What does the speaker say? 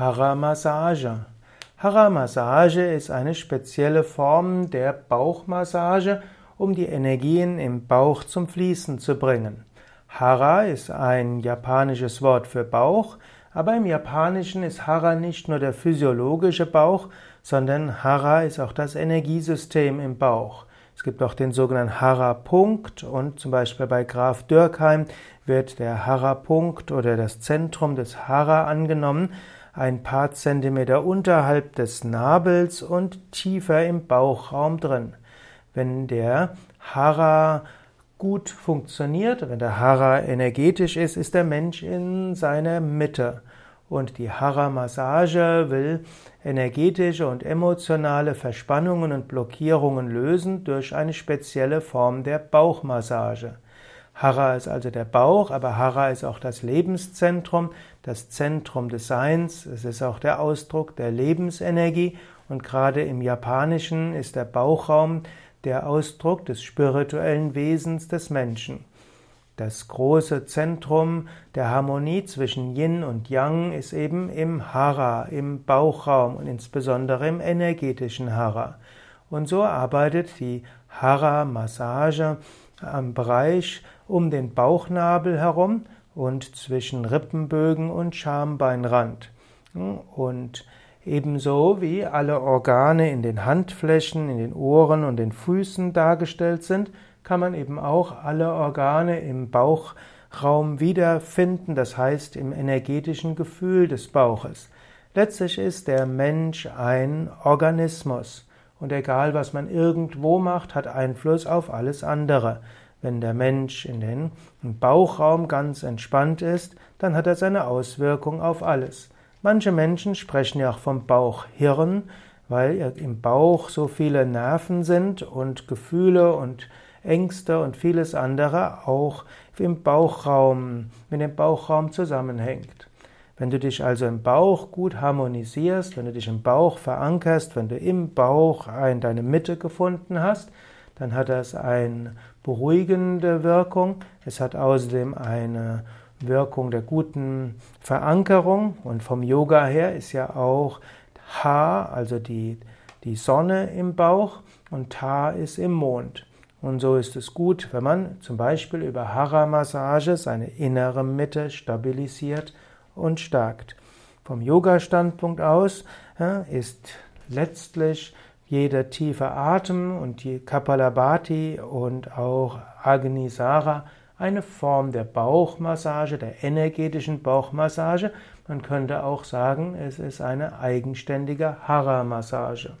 Hara-Massage. Hara-Massage ist eine spezielle Form der Bauchmassage, um die Energien im Bauch zum Fließen zu bringen. Hara ist ein japanisches Wort für Bauch, aber im Japanischen ist Hara nicht nur der physiologische Bauch, sondern Hara ist auch das Energiesystem im Bauch. Es gibt auch den sogenannten Hara-Punkt und zum Beispiel bei Graf Dürkheim wird der Hara-Punkt oder das Zentrum des Hara angenommen, ein paar Zentimeter unterhalb des Nabels und tiefer im Bauchraum drin. Wenn der Hara gut funktioniert, wenn der Hara energetisch ist, ist der Mensch in seiner Mitte. Und die Hara-Massage will energetische und emotionale Verspannungen und Blockierungen lösen durch eine spezielle Form der Bauchmassage. Hara ist also der Bauch, aber Hara ist auch das Lebenszentrum, das Zentrum des Seins. Es ist auch der Ausdruck der Lebensenergie und gerade im Japanischen ist der Bauchraum der Ausdruck des spirituellen Wesens des Menschen. Das große Zentrum der Harmonie zwischen Yin und Yang ist eben im Hara, im Bauchraum und insbesondere im energetischen Hara. Und so arbeitet die Hara-Massage am Bereich um den Bauchnabel herum und zwischen Rippenbögen und Schambeinrand. Und ebenso wie alle Organe in den Handflächen, in den Ohren und den Füßen dargestellt sind, kann man eben auch alle Organe im Bauchraum wiederfinden, das heißt im energetischen Gefühl des Bauches. Letztlich ist der Mensch ein Organismus und egal was man irgendwo macht, hat Einfluss auf alles andere. Wenn der Mensch in den Bauchraum ganz entspannt ist, dann hat er seine Auswirkung auf alles. Manche Menschen sprechen ja auch vom Bauchhirn, weil im Bauch so viele Nerven sind und Gefühle und Ängste und vieles andere auch im Bauchraum, mit dem Bauchraum zusammenhängt. Wenn du dich also im Bauch gut harmonisierst, wenn du dich im Bauch verankerst, wenn du im Bauch ein, deine Mitte gefunden hast, dann hat das eine beruhigende Wirkung. Es hat außerdem eine Wirkung der guten Verankerung und vom Yoga her ist ja auch Ha, also die, die Sonne im Bauch und Ta ist im Mond. Und so ist es gut, wenn man zum Beispiel über Hara-Massage seine innere Mitte stabilisiert und stärkt. Vom Yoga-Standpunkt aus ist letztlich jeder tiefe Atem und die Kapalabhati und auch Agnisara eine Form der Bauchmassage, der energetischen Bauchmassage. Man könnte auch sagen, es ist eine eigenständige Hara-Massage.